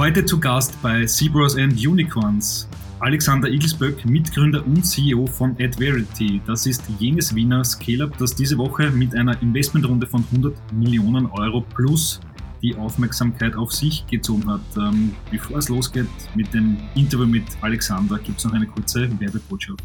Heute zu Gast bei Zebras and Unicorns Alexander Igelsböck, Mitgründer und CEO von AdVerity. Das ist jenes Wiener Scale-Up, das diese Woche mit einer Investmentrunde von 100 Millionen Euro plus die Aufmerksamkeit auf sich gezogen hat. Ähm, bevor es losgeht mit dem Interview mit Alexander, gibt es noch eine kurze Werbebotschaft.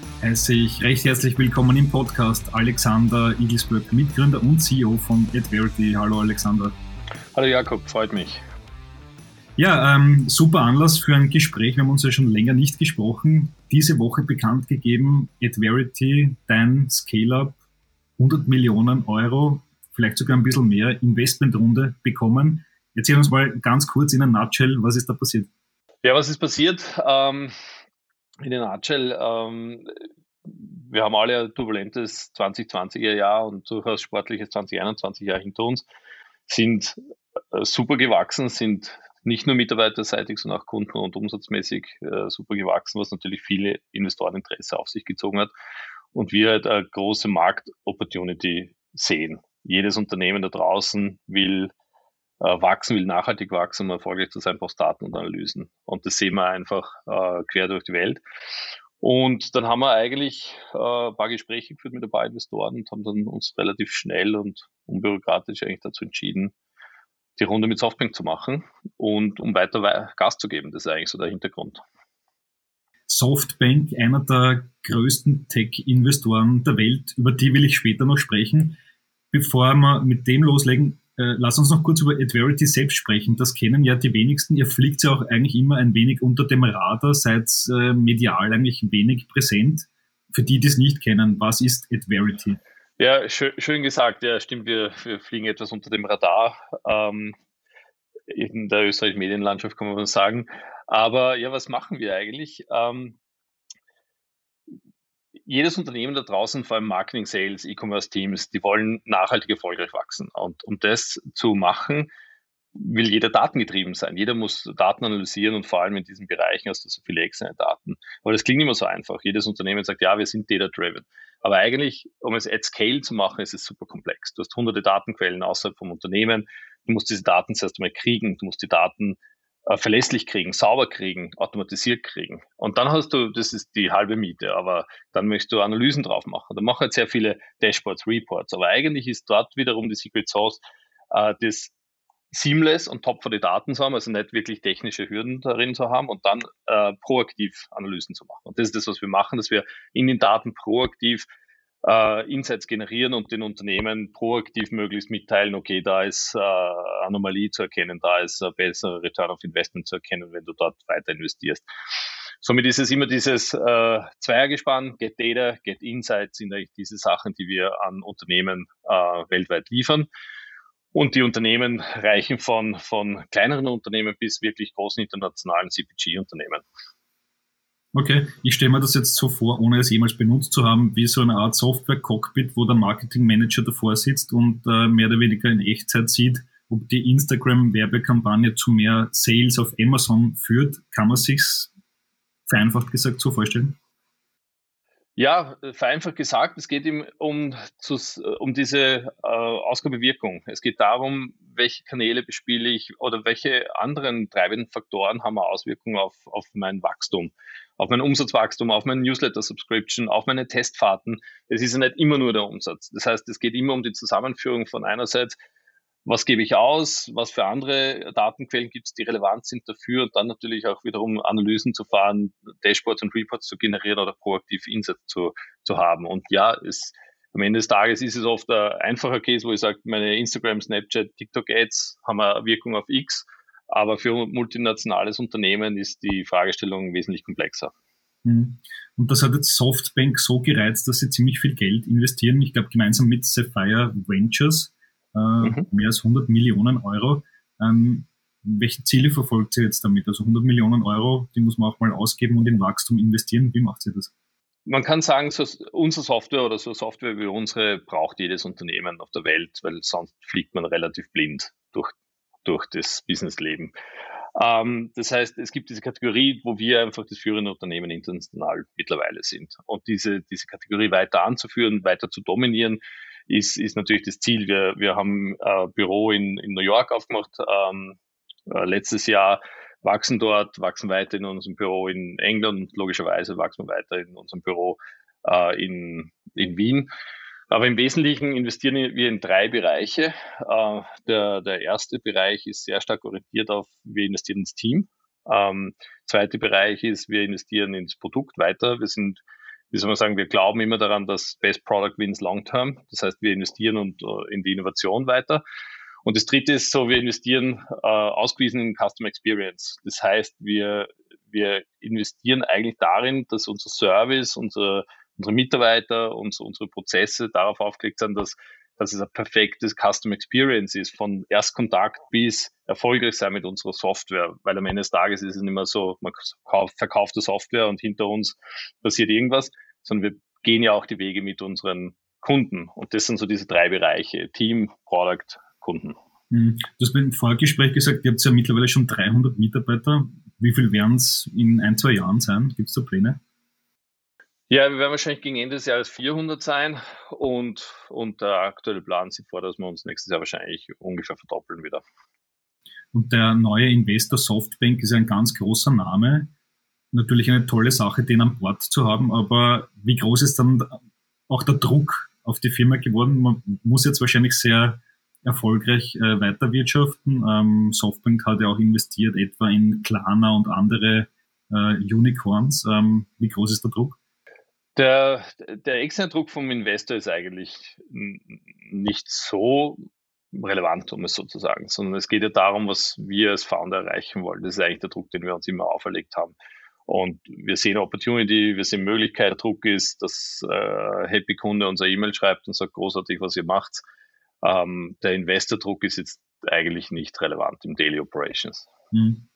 heiße ich recht herzlich willkommen im Podcast Alexander Igelsböck, Mitgründer und CEO von AdVerity. Hallo Alexander. Hallo Jakob, freut mich. Ja, ähm, super Anlass für ein Gespräch. Wir haben uns ja schon länger nicht gesprochen. Diese Woche bekannt gegeben, AdVerity, dein Scale-Up, 100 Millionen Euro, vielleicht sogar ein bisschen mehr Investmentrunde bekommen. Erzähl uns mal ganz kurz in a nutshell, was ist da passiert? Ja, was ist passiert? Ähm, in der Nutshell, ähm, wir haben alle ein turbulentes 2020er Jahr und durchaus sportliches 2021 Jahr hinter uns, sind äh, super gewachsen, sind nicht nur mitarbeiterseitig, sondern auch kunden- und umsatzmäßig äh, super gewachsen, was natürlich viele Investoreninteresse auf sich gezogen hat. Und wir halt eine große Markt-Opportunity sehen. Jedes Unternehmen da draußen will wachsen, will nachhaltig wachsen, um erfolgreich zu sein, braucht Daten und Analysen. Und das sehen wir einfach äh, quer durch die Welt. Und dann haben wir eigentlich äh, ein paar Gespräche geführt mit ein paar Investoren und haben dann uns relativ schnell und unbürokratisch eigentlich dazu entschieden, die Runde mit Softbank zu machen und um weiter Gas zu geben. Das ist eigentlich so der Hintergrund. Softbank, einer der größten Tech-Investoren der Welt, über die will ich später noch sprechen. Bevor wir mit dem loslegen, äh, lass uns noch kurz über Adverity selbst sprechen. Das kennen ja die wenigsten. Ihr fliegt ja auch eigentlich immer ein wenig unter dem Radar, seid äh, medial eigentlich wenig präsent. Für die, die es nicht kennen, was ist Adverity? Ja, schön, schön gesagt. Ja, stimmt. Wir, wir, fliegen etwas unter dem Radar. Ähm, in der österreichischen Medienlandschaft kann man sagen. Aber ja, was machen wir eigentlich? Ähm, jedes Unternehmen da draußen, vor allem Marketing, Sales, E-Commerce-Teams, die wollen nachhaltig erfolgreich wachsen. Und um das zu machen, will jeder datengetrieben sein. Jeder muss Daten analysieren und vor allem in diesen Bereichen hast du so viele externe Daten. Aber das klingt immer so einfach. Jedes Unternehmen sagt, ja, wir sind data-driven. Aber eigentlich, um es at scale zu machen, ist es super komplex. Du hast hunderte Datenquellen außerhalb vom Unternehmen. Du musst diese Daten zuerst einmal kriegen. Du musst die Daten äh, verlässlich kriegen, sauber kriegen, automatisiert kriegen. Und dann hast du, das ist die halbe Miete, aber dann möchtest du Analysen drauf machen. Da machen jetzt sehr viele Dashboards, Reports. Aber eigentlich ist dort wiederum die Secret Sauce, äh, das seamless und top für die Daten zu haben, also nicht wirklich technische Hürden darin zu haben und dann äh, proaktiv Analysen zu machen. Und das ist das, was wir machen, dass wir in den Daten proaktiv äh, Insights generieren und den Unternehmen proaktiv möglichst mitteilen, okay, da ist äh, Anomalie zu erkennen, da ist ein besserer Return of Investment zu erkennen, wenn du dort weiter investierst. Somit ist es immer dieses äh, Zweiergespann, Get Data, Get Insights sind eigentlich diese Sachen, die wir an Unternehmen äh, weltweit liefern. Und die Unternehmen reichen von, von kleineren Unternehmen bis wirklich großen internationalen CPG-Unternehmen. Okay, ich stelle mir das jetzt so vor, ohne es jemals benutzt zu haben, wie so eine Art Software-Cockpit, wo der Marketing-Manager davor sitzt und äh, mehr oder weniger in Echtzeit sieht, ob die Instagram-Werbekampagne zu mehr Sales auf Amazon führt. Kann man sich's vereinfacht gesagt so vorstellen? Ja, vereinfacht gesagt, es geht ihm um, zu, um diese äh, Ausgabewirkung. Es geht darum, welche Kanäle bespiele ich oder welche anderen treibenden Faktoren haben Auswirkungen auf, auf mein Wachstum, auf mein Umsatzwachstum, auf mein Newsletter-Subscription, auf meine Testfahrten. Es ist ja nicht immer nur der Umsatz. Das heißt, es geht immer um die Zusammenführung von einerseits was gebe ich aus, was für andere Datenquellen gibt es, die relevant sind dafür und dann natürlich auch wiederum Analysen zu fahren, Dashboards und Reports zu generieren oder proaktiv Insights zu, zu haben. Und ja, es, am Ende des Tages ist es oft ein einfacher Case, wo ich sage, meine Instagram, Snapchat, TikTok-Ads haben eine Wirkung auf X, aber für ein multinationales Unternehmen ist die Fragestellung wesentlich komplexer. Mhm. Und das hat jetzt Softbank so gereizt, dass sie ziemlich viel Geld investieren. Ich glaube, gemeinsam mit Sapphire Ventures äh, mhm. mehr als 100 Millionen Euro. Ähm, welche Ziele verfolgt ihr jetzt damit? Also 100 Millionen Euro, die muss man auch mal ausgeben und in Wachstum investieren. Wie macht ihr das? Man kann sagen, so unsere Software oder so Software wie unsere braucht jedes Unternehmen auf der Welt, weil sonst fliegt man relativ blind durch, durch das Businessleben. Ähm, das heißt, es gibt diese Kategorie, wo wir einfach das führende Unternehmen international mittlerweile sind. Und diese, diese Kategorie weiter anzuführen, weiter zu dominieren, ist, ist natürlich das Ziel. Wir, wir haben ein äh, Büro in, in New York aufgemacht ähm, äh, letztes Jahr, wachsen dort, wachsen weiter in unserem Büro in England und logischerweise wachsen wir weiter in unserem Büro äh, in, in Wien. Aber im Wesentlichen investieren wir in drei Bereiche. Äh, der, der erste Bereich ist sehr stark orientiert auf, wir investieren ins Team. Ähm, zweite Bereich ist, wir investieren ins Produkt weiter. Wir sind, wie soll man sagen, wir glauben immer daran, dass Best Product wins long term. Das heißt, wir investieren und, uh, in die Innovation weiter. Und das dritte ist so, wir investieren äh, ausgewiesen in Customer Experience. Das heißt, wir, wir investieren eigentlich darin, dass unser Service, unser unsere Mitarbeiter, und unsere Prozesse darauf aufgelegt sind, dass, dass es ein perfektes Custom Experience ist, von Erstkontakt bis erfolgreich sein mit unserer Software. Weil am Ende des Tages ist es nicht mehr so, man verkauft die Software und hinter uns passiert irgendwas, sondern wir gehen ja auch die Wege mit unseren Kunden. Und das sind so diese drei Bereiche, Team, Product, Kunden. Hm. Du hast im Vorgespräch gesagt, ihr habt ja mittlerweile schon 300 Mitarbeiter. Wie viel werden es in ein, zwei Jahren sein? Gibt es da Pläne? Ja, wir werden wahrscheinlich gegen Ende des Jahres 400 sein und, und der aktuelle Plan sieht vor, dass wir uns nächstes Jahr wahrscheinlich ungefähr verdoppeln wieder. Und der neue Investor Softbank ist ein ganz großer Name. Natürlich eine tolle Sache, den an Bord zu haben, aber wie groß ist dann auch der Druck auf die Firma geworden? Man muss jetzt wahrscheinlich sehr erfolgreich äh, weiterwirtschaften. Ähm, Softbank hat ja auch investiert, etwa in Klarna und andere äh, Unicorns. Ähm, wie groß ist der Druck? Der, der externe Druck vom Investor ist eigentlich nicht so relevant, um es so zu sagen, sondern es geht ja darum, was wir als Founder erreichen wollen. Das ist eigentlich der Druck, den wir uns immer auferlegt haben. Und wir sehen Opportunity, wir sehen Möglichkeit. Der Druck ist, dass äh, Happy Kunde unser E-Mail schreibt und sagt, großartig, was ihr macht. Ähm, der Investor-Druck ist jetzt eigentlich nicht relevant im Daily Operations. Mhm.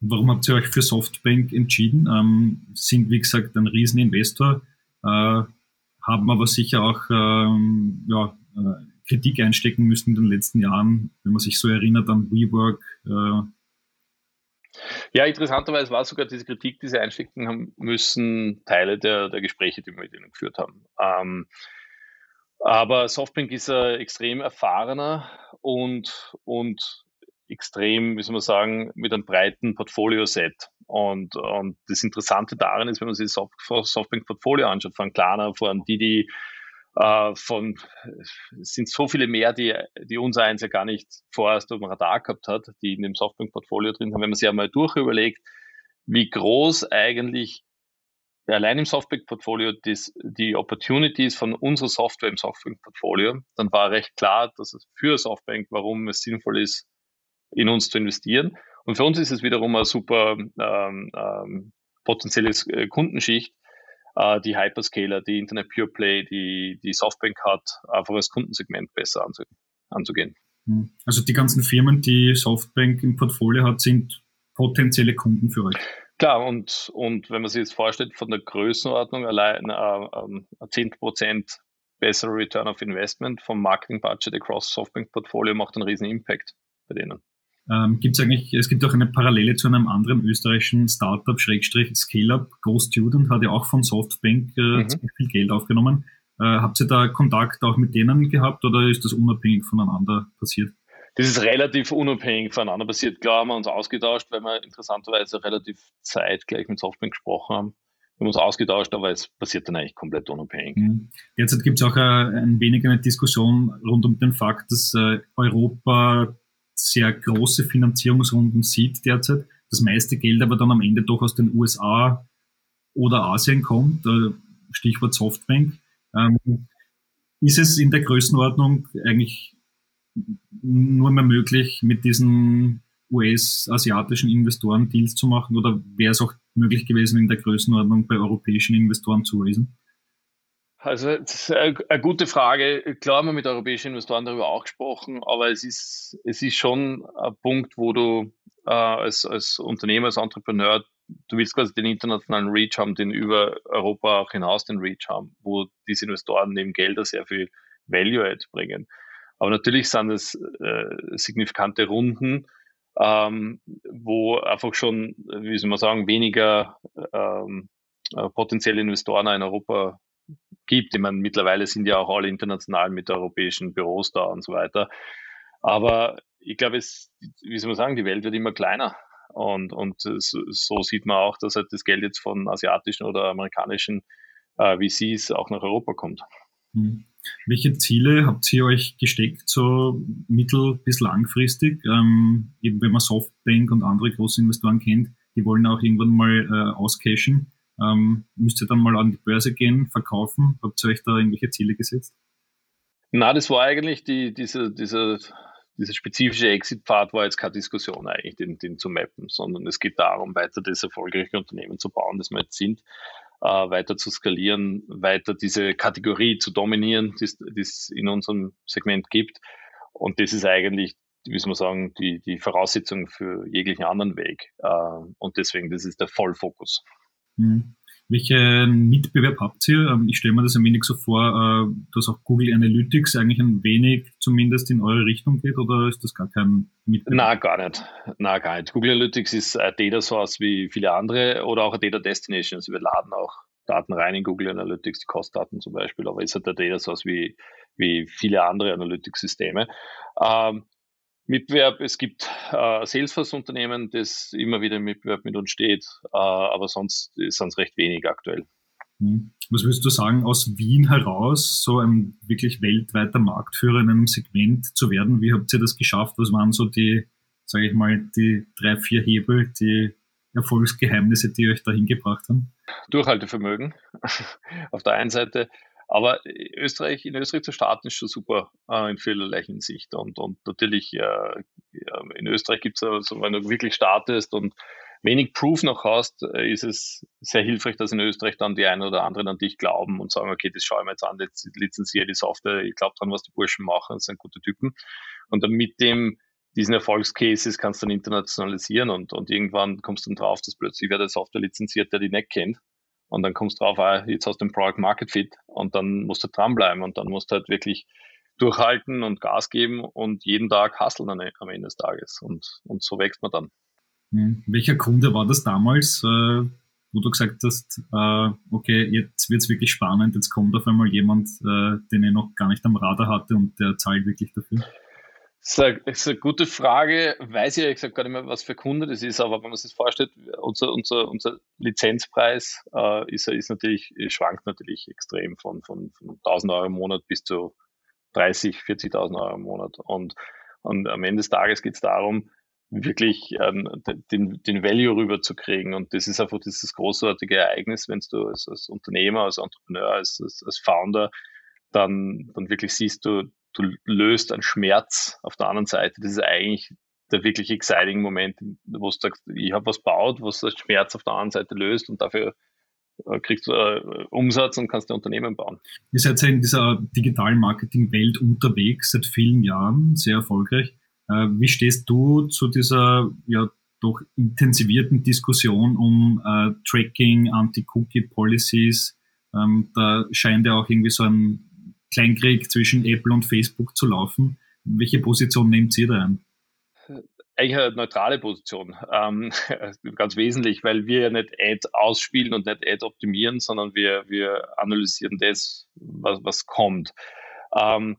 Warum habt ihr euch für Softbank entschieden? Ähm, sind, wie gesagt, ein Rieseninvestor haben aber sicher auch ähm, ja, äh, Kritik einstecken müssen in den letzten Jahren, wenn man sich so erinnert an WeWork. Äh. Ja, interessanterweise war sogar diese Kritik, die sie einstecken haben müssen, Teile der, der Gespräche, die wir mit ihnen geführt haben. Ähm, aber Softbank ist ein extrem erfahrener und, und extrem, wie soll man sagen, mit einem breiten Portfolio-Set. Und, und das Interessante daran ist, wenn man sich das Softbank-Portfolio anschaut, von Klarna, von Didi, äh, von, es sind so viele mehr, die, die unser eins ja gar nicht vorerst auf dem Radar gehabt hat, die in dem Softbank-Portfolio drin haben. Wenn man sich einmal durchüberlegt, wie groß eigentlich allein im Softbank-Portfolio die Opportunities von unserer Software im Softbank-Portfolio, dann war recht klar, dass es für Softbank, warum es sinnvoll ist, in uns zu investieren. Und für uns ist es wiederum eine super ähm, ähm, potenzielle äh, Kundenschicht, äh, die Hyperscaler, die Internet Pure Play, die, die Softbank hat, einfach als Kundensegment besser anzu anzugehen. Hm. Also die ganzen Firmen, die Softbank im Portfolio hat, sind potenzielle Kunden für euch. Klar, und, und wenn man sich jetzt vorstellt, von der Größenordnung allein äh, äh, 10% bessere Return of Investment vom Marketing-Budget across Softbank-Portfolio macht einen riesen Impact bei denen. Ähm, gibt's eigentlich, es gibt auch eine Parallele zu einem anderen österreichischen Startup, Schrägstrich Scale-Up, GoStudent, hat ja auch von Softbank äh, mhm. ziemlich viel Geld aufgenommen. Äh, habt ihr da Kontakt auch mit denen gehabt oder ist das unabhängig voneinander passiert? Das ist relativ unabhängig voneinander passiert. Klar haben wir uns ausgetauscht, weil wir interessanterweise relativ zeitgleich mit Softbank gesprochen haben. Wir haben uns ausgetauscht, aber es passiert dann eigentlich komplett unabhängig. Mhm. Derzeit gibt es auch äh, ein wenig eine Diskussion rund um den Fakt, dass äh, Europa sehr große Finanzierungsrunden sieht derzeit. Das meiste Geld aber dann am Ende doch aus den USA oder Asien kommt, äh, Stichwort Softbank. Ähm, ist es in der Größenordnung eigentlich nur mehr möglich, mit diesen US-asiatischen Investoren Deals zu machen oder wäre es auch möglich gewesen, in der Größenordnung bei europäischen Investoren zu raisen? Also eine gute Frage. Klar haben wir mit europäischen Investoren darüber auch gesprochen, aber es ist, es ist schon ein Punkt, wo du äh, als, als Unternehmer, als Entrepreneur, du willst quasi den internationalen Reach haben, den über Europa auch hinaus den Reach haben, wo diese Investoren neben Gelder sehr viel Value-Add bringen. Aber natürlich sind es äh, signifikante Runden, ähm, wo einfach schon, wie soll man sagen, weniger ähm, äh, potenzielle Investoren in Europa gibt. Ich meine, mittlerweile sind ja auch alle international mit europäischen Büros da und so weiter. Aber ich glaube, es, wie soll man sagen, die Welt wird immer kleiner. Und, und so sieht man auch, dass halt das Geld jetzt von asiatischen oder amerikanischen äh, VCs auch nach Europa kommt. Hm. Welche Ziele habt ihr euch gesteckt, so mittel- bis langfristig? Ähm, eben wenn man Softbank und andere große Investoren kennt, die wollen auch irgendwann mal äh, auscashen. Ähm, müsst ihr dann mal an die Börse gehen, verkaufen? Habt ihr euch da irgendwelche Ziele gesetzt? Na, das war eigentlich die, diese, diese, dieser spezifische Exit-Pfad war jetzt keine Diskussion eigentlich, den, den zu mappen, sondern es geht darum, weiter das erfolgreiche Unternehmen zu bauen, das wir jetzt sind, äh, weiter zu skalieren, weiter diese Kategorie zu dominieren, die es in unserem Segment gibt. Und das ist eigentlich, wie soll man sagen, die, die Voraussetzung für jeglichen anderen Weg. Äh, und deswegen, das ist der Vollfokus. Mhm. Welchen Mitbewerb habt ihr? Ähm, ich stelle mir das ein wenig so vor, äh, dass auch Google Analytics eigentlich ein wenig zumindest in eure Richtung geht oder ist das gar kein Mitbewerb? Na, gar nicht. Na, gar nicht. Google Analytics ist ein Data Source wie viele andere oder auch ein Data Destination. Also wir laden auch Daten rein in Google Analytics, die Kostdaten zum Beispiel, aber ist halt ein Data Source wie, wie viele andere Analytics-Systeme. Ähm, Mitbewerb, es gibt äh, Salesforce-Unternehmen, das immer wieder im Mitbewerb mit uns steht, äh, aber sonst sind es recht wenig aktuell. Hm. Was würdest du sagen, aus Wien heraus so ein wirklich weltweiter Marktführer in einem Segment zu werden? Wie habt ihr das geschafft? Was waren so die, sage ich mal, die drei, vier Hebel, die Erfolgsgeheimnisse, die euch dahin gebracht haben? Durchhaltevermögen auf der einen Seite, aber Österreich, in Österreich zu starten ist schon super äh, in vielerlei Hinsicht. Und, und natürlich, äh, in Österreich gibt es also, wenn du wirklich startest und wenig Proof noch hast, äh, ist es sehr hilfreich, dass in Österreich dann die einen oder anderen an dich glauben und sagen, okay, das schaue ich mir jetzt an, jetzt lizenziere die Software, ich glaube dran, was die Burschen machen, das sind gute Typen. Und dann mit dem, diesen Erfolgscases kannst du dann internationalisieren und, und irgendwann kommst du dann drauf, dass plötzlich wer der Software lizenziert, der die nicht kennt. Und dann kommst du drauf, ah, jetzt hast du den Product Market Fit und dann musst du dranbleiben und dann musst du halt wirklich durchhalten und Gas geben und jeden Tag hustlen am Ende des Tages. Und, und so wächst man dann. Hm. Welcher Kunde war das damals, äh, wo du gesagt hast, äh, okay, jetzt wird's wirklich spannend, jetzt kommt auf einmal jemand, äh, den ich noch gar nicht am Radar hatte und der zahlt wirklich dafür? Das ist eine gute Frage. Weiß ich ehrlich gesagt gar nicht mehr, was für Kunde das ist, aber wenn man sich das vorstellt, unser, unser, unser Lizenzpreis äh, ist, ist natürlich, schwankt natürlich extrem von, von, von 1000 Euro im Monat bis zu 30, 40.000 Euro im Monat. Und, und am Ende des Tages geht es darum, wirklich ähm, den, den Value rüberzukriegen. Und das ist einfach dieses großartige Ereignis, wenn du als, als Unternehmer, als Entrepreneur, als, als, als Founder dann, dann wirklich siehst du, du löst einen Schmerz auf der anderen Seite. Das ist eigentlich der wirklich exciting Moment, wo du sagst, ich habe was baut, was den Schmerz auf der anderen Seite löst und dafür äh, kriegst du äh, Umsatz und kannst ein Unternehmen bauen. Ihr seid ja in dieser digitalen Marketing-Welt unterwegs seit vielen Jahren, sehr erfolgreich. Äh, wie stehst du zu dieser ja doch intensivierten Diskussion um äh, Tracking, Anti-Cookie-Policies? Ähm, da scheint ja auch irgendwie so ein Kleinkrieg zwischen Apple und Facebook zu laufen. Welche Position nehmt ihr da ein? Eigentlich eine neutrale Position, ähm, ganz wesentlich, weil wir ja nicht Ad ausspielen und nicht Ad optimieren, sondern wir, wir analysieren das, was, was kommt. Ähm,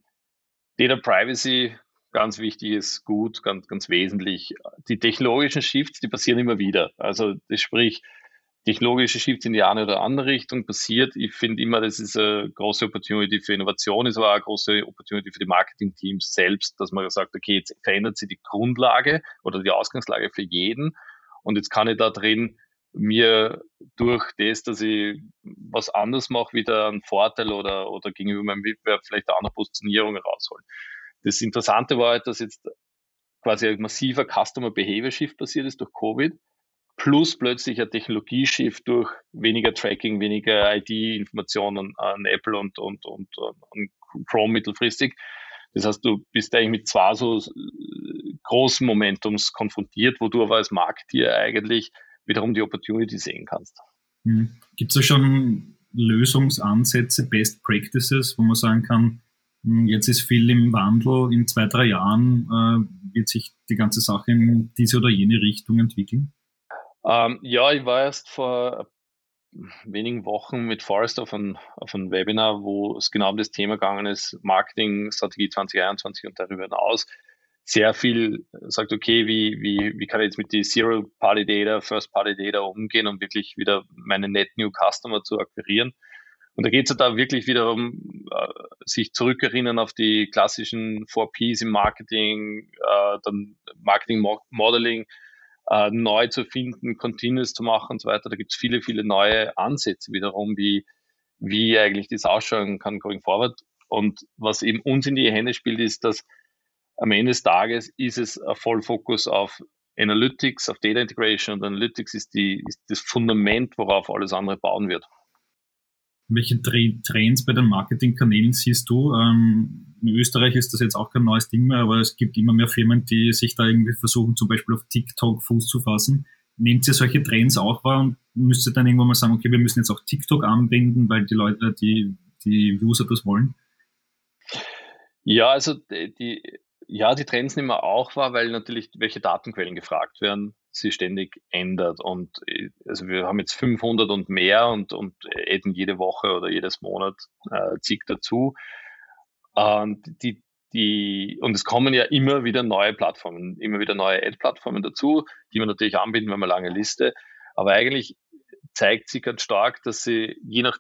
Data Privacy, ganz wichtig ist gut, ganz, ganz wesentlich. Die technologischen Shifts, die passieren immer wieder. Also das sprich, technologische Shifts in die eine oder andere Richtung passiert. Ich finde immer, das ist eine große Opportunity für Innovation, ist aber auch eine große Opportunity für die Marketing-Teams selbst, dass man sagt, okay, jetzt verändert sich die Grundlage oder die Ausgangslage für jeden und jetzt kann ich da drin mir durch das, dass ich was anderes mache, wieder einen Vorteil oder, oder gegenüber meinem Wettbewerb vielleicht auch eine Positionierung rausholen. Das Interessante war halt, dass jetzt quasi ein massiver Customer Behavior Shift passiert ist durch Covid plus plötzlich ein Technologieschiff durch weniger Tracking, weniger ID-Informationen an Apple und, und, und, und Chrome mittelfristig. Das heißt, du bist eigentlich mit zwei so äh, großen Momentums konfrontiert, wo du aber als Marktier eigentlich wiederum die Opportunity sehen kannst. Hm. Gibt es da schon Lösungsansätze, Best Practices, wo man sagen kann, hm, jetzt ist viel im Wandel, in zwei, drei Jahren äh, wird sich die ganze Sache in diese oder jene Richtung entwickeln? Ähm, ja, ich war erst vor wenigen Wochen mit Forrest auf ein, auf ein Webinar, wo es genau um das Thema gegangen ist, Marketing, Strategie 2021 und darüber hinaus. Sehr viel sagt, okay, wie, wie, wie kann ich jetzt mit die Zero-Party-Data, First-Party-Data umgehen, um wirklich wieder meine Net New Customer zu akquirieren. Und da geht es da wirklich wieder um, äh, sich zurückerinnern auf die klassischen 4Ps im Marketing, äh, dann Marketing Modeling, äh, neu zu finden, Continuous zu machen und so weiter. Da gibt es viele, viele neue Ansätze wiederum, wie, wie eigentlich das ausschauen kann going forward. Und was eben uns in die Hände spielt, ist, dass am Ende des Tages ist es ein Vollfokus auf Analytics, auf Data Integration und Analytics ist, die, ist das Fundament, worauf alles andere bauen wird. Welche Trends bei den Marketingkanälen siehst du? Ähm, in Österreich ist das jetzt auch kein neues Ding mehr, aber es gibt immer mehr Firmen, die sich da irgendwie versuchen, zum Beispiel auf TikTok Fuß zu fassen. Nehmt ihr solche Trends auch wahr und müsst ihr dann irgendwann mal sagen, okay, wir müssen jetzt auch TikTok anbinden, weil die Leute, die, die User das wollen? Ja, also die, ja, die Trends nehmen wir auch wahr, weil natürlich welche Datenquellen gefragt werden sie ständig ändert. Und äh, also wir haben jetzt 500 und mehr und, und adden jede Woche oder jedes Monat äh, zig dazu. Und die, die, und es kommen ja immer wieder neue Plattformen, immer wieder neue Ad-Plattformen dazu, die wir natürlich anbinden, wenn wir lange Liste. Aber eigentlich zeigt sich ganz stark, dass sie je nach,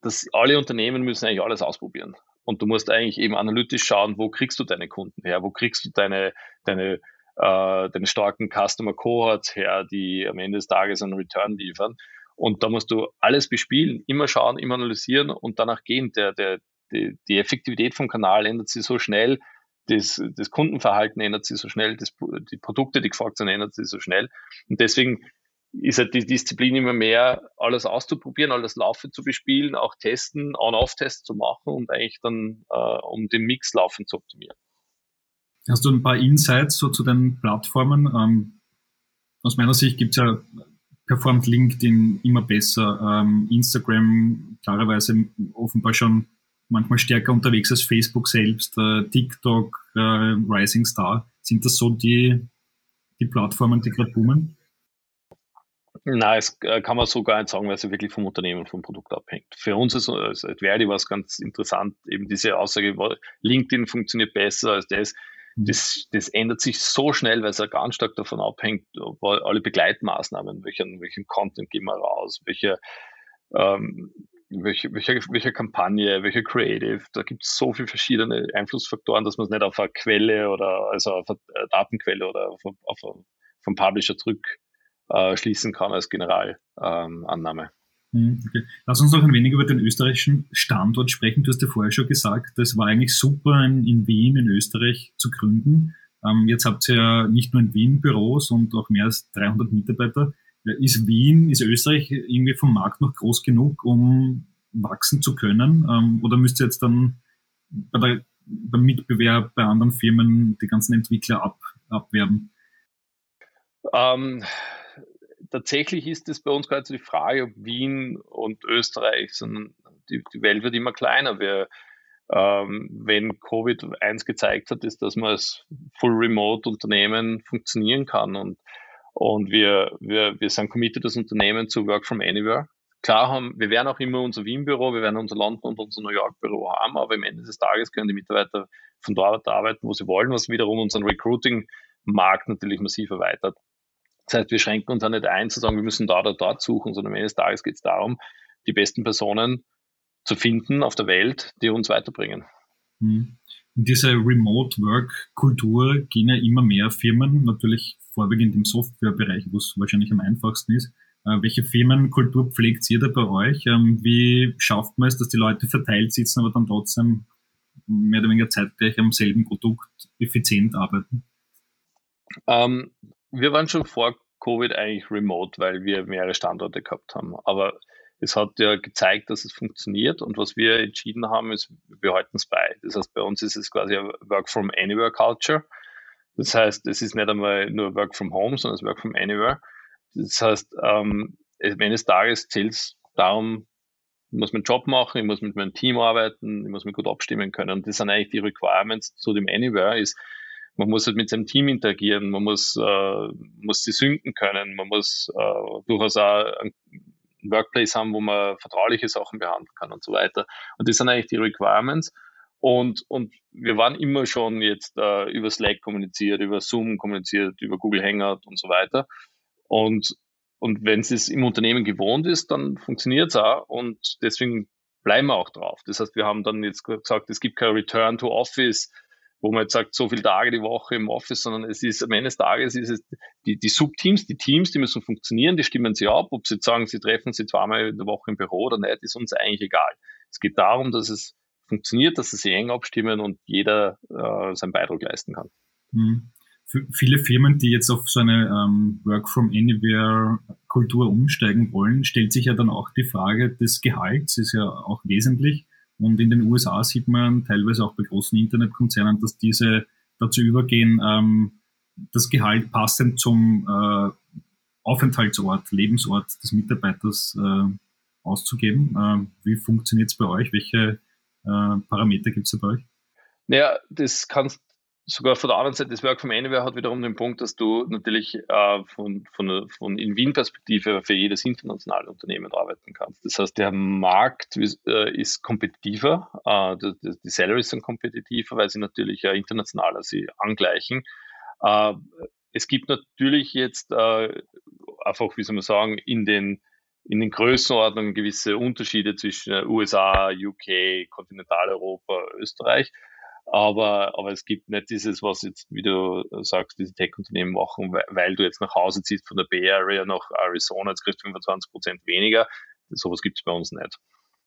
dass alle Unternehmen müssen eigentlich alles ausprobieren. Und du musst eigentlich eben analytisch schauen, wo kriegst du deine Kunden her, wo kriegst du deine, deine äh, den starken Customer Cohorts her, die am Ende des Tages einen Return liefern. Und da musst du alles bespielen, immer schauen, immer analysieren und danach gehen. Der, der, die, die Effektivität vom Kanal ändert sich so schnell, das, das Kundenverhalten ändert sich so schnell, das, die Produkte, die gefragt sind, ändern sich so schnell. Und deswegen ist halt die Disziplin immer mehr, alles auszuprobieren, alles laufend zu bespielen, auch testen, On-Off-Tests zu machen und eigentlich dann, äh, um den Mix laufend zu optimieren. Hast du ein paar Insights so zu den Plattformen? Ähm, aus meiner Sicht gibt es ja performt LinkedIn immer besser. Ähm, Instagram klarerweise offenbar schon manchmal stärker unterwegs als Facebook selbst. Äh, TikTok, äh, Rising Star. Sind das so die, die Plattformen, die gerade boomen? Nein, es äh, kann man so gar nicht sagen, weil es ja wirklich vom Unternehmen und vom Produkt abhängt. Für uns als, als Adverdi war es ganz interessant, eben diese Aussage, LinkedIn funktioniert besser als das. Das, das ändert sich so schnell, weil es ja ganz stark davon abhängt, alle Begleitmaßnahmen, welchen, welchen Content gehen wir raus, welche, ähm, welche, welche, welche Kampagne, welche Creative, da gibt es so viele verschiedene Einflussfaktoren, dass man es nicht auf eine Quelle oder also auf eine Datenquelle oder auf, auf, auf vom Publisher zurückschließen äh, kann als Generalannahme. Ähm, hm, okay. Lass uns noch ein wenig über den österreichischen Standort sprechen. Du hast ja vorher schon gesagt, das war eigentlich super, in, Wien, in Österreich zu gründen. Ähm, jetzt habt ihr ja nicht nur in Wien Büros und auch mehr als 300 Mitarbeiter. Ist Wien, ist Österreich irgendwie vom Markt noch groß genug, um wachsen zu können? Ähm, oder müsst ihr jetzt dann bei der, beim Mitbewerb bei anderen Firmen die ganzen Entwickler ab, abwerben? Ähm, tatsächlich ist es bei uns gerade so die Frage, ob Wien und Österreich, sondern die, die Welt wird immer kleiner. Wir, ähm, wenn Covid eins gezeigt hat, ist, dass man als Full Remote Unternehmen funktionieren kann und und wir, wir, wir sind committed als Unternehmen zu Work from Anywhere. Klar haben, wir werden auch immer unser Wien-Büro, wir werden unser London und unser New York-Büro haben, aber am Ende des Tages können die Mitarbeiter von dort arbeiten, wo sie wollen, was wiederum unseren Recruiting-Markt natürlich massiv erweitert. Das heißt, wir schränken uns auch nicht ein, zu sagen, wir müssen da oder dort suchen, sondern am Ende des Tages geht es darum, die besten Personen zu finden auf der Welt, die uns weiterbringen. In diese Remote Work Kultur gehen ja immer mehr Firmen, natürlich vorwiegend im Softwarebereich, wo es wahrscheinlich am einfachsten ist. Äh, welche Firmenkultur pflegt ihr da bei euch? Ähm, wie schafft man es, dass die Leute verteilt sitzen, aber dann trotzdem mehr oder weniger zeitgleich am selben Produkt effizient arbeiten? Ähm, wir waren schon vor Covid eigentlich remote, weil wir mehrere Standorte gehabt haben. Aber es hat ja gezeigt, dass es funktioniert und was wir entschieden haben, ist, wir halten es bei. Das heißt, bei uns ist es quasi eine Work from Anywhere Culture. Das heißt, es ist nicht einmal nur Work from Home, sondern es ist Work from Anywhere. Das heißt, ähm, des Tages zählt es darum, ich muss meinen Job machen, ich muss mit meinem Team arbeiten, ich muss mich gut abstimmen können. Und das sind eigentlich die Requirements zu dem Anywhere, ist, man muss halt mit seinem Team interagieren, man muss, äh, muss sie synken können, man muss äh, durchaus auch ein Workplace haben, wo man vertrauliche Sachen behandeln kann und so weiter. Und das sind eigentlich die Requirements. Und, und wir waren immer schon jetzt äh, über Slack kommuniziert, über Zoom kommuniziert, über Google Hangout und so weiter. Und und wenn es im Unternehmen gewohnt ist, dann funktioniert es auch und deswegen bleiben wir auch drauf. Das heißt, wir haben dann jetzt gesagt, es gibt kein Return to Office, wo man jetzt sagt, so viele Tage die Woche im Office, sondern es ist am Ende des Tages ist es die, die Subteams, die Teams, die müssen funktionieren, die stimmen sie ab. Ob sie sagen, sie treffen sie zweimal in der Woche im Büro oder nicht, ist uns eigentlich egal. Es geht darum, dass es funktioniert, dass sie sich eng abstimmen und jeder äh, seinen Beitrag leisten kann. Mhm viele Firmen, die jetzt auf so eine ähm, Work from Anywhere Kultur umsteigen wollen, stellt sich ja dann auch die Frage des Gehalts, ist ja auch wesentlich. Und in den USA sieht man teilweise auch bei großen Internetkonzernen, dass diese dazu übergehen, ähm, das Gehalt passend zum äh, Aufenthaltsort, Lebensort des Mitarbeiters äh, auszugeben. Äh, wie funktioniert es bei euch? Welche äh, Parameter gibt es bei euch? Naja, das kannst sogar von der anderen Seite, das Work from Anywhere hat wiederum den Punkt, dass du natürlich äh, von, von, von in Wien-Perspektive für jedes internationale Unternehmen arbeiten kannst. Das heißt, der Markt äh, ist kompetitiver, äh, die, die Salaries sind kompetitiver, weil sie natürlich äh, internationaler sie angleichen. Äh, es gibt natürlich jetzt äh, einfach, wie soll man sagen, in den in den Größenordnungen gewisse Unterschiede zwischen USA, UK, Kontinentaleuropa, Österreich. Aber, aber es gibt nicht dieses, was jetzt, wie du sagst, diese Tech-Unternehmen machen, weil, weil, du jetzt nach Hause ziehst von der Bay Area nach Arizona, jetzt kriegst du 25 Prozent weniger. Sowas gibt es bei uns nicht.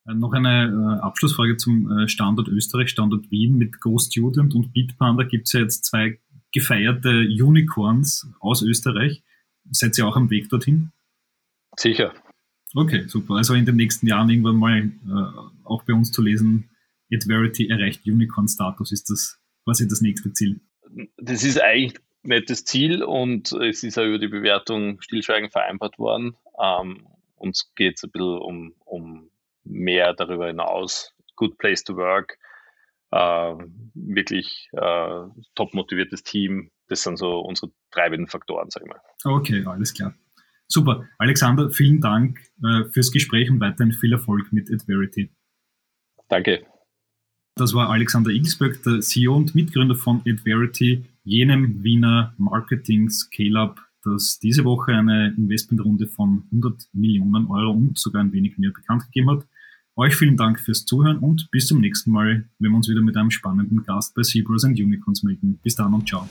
Äh, noch eine äh, Abschlussfrage zum äh, Standort Österreich, Standort Wien mit GoStudent und Bitpanda gibt es ja jetzt zwei gefeierte Unicorns aus Österreich. Seid ihr auch am Weg dorthin? Sicher. Okay, super. Also in den nächsten Jahren irgendwann mal äh, auch bei uns zu lesen, Adverity erreicht Unicorn-Status, ist das quasi das nächste Ziel? Das ist eigentlich nicht das Ziel und es ist ja über die Bewertung stillschweigend vereinbart worden. Ähm, uns geht es ein bisschen um, um mehr darüber hinaus. Good place to work, äh, wirklich äh, top motiviertes Team. Das sind so unsere treibenden Faktoren, sag ich mal. Okay, alles klar. Super. Alexander, vielen Dank äh, fürs Gespräch und weiterhin viel Erfolg mit Adverity. Danke. Das war Alexander Ilsberg, der CEO und Mitgründer von Adverity, jenem Wiener Marketing Scale-Up, das diese Woche eine Investmentrunde von 100 Millionen Euro und sogar ein wenig mehr bekannt gegeben hat. Euch vielen Dank fürs Zuhören und bis zum nächsten Mal, wenn wir uns wieder mit einem spannenden Gast bei Zebras and Unicorns melden. Bis dann und ciao.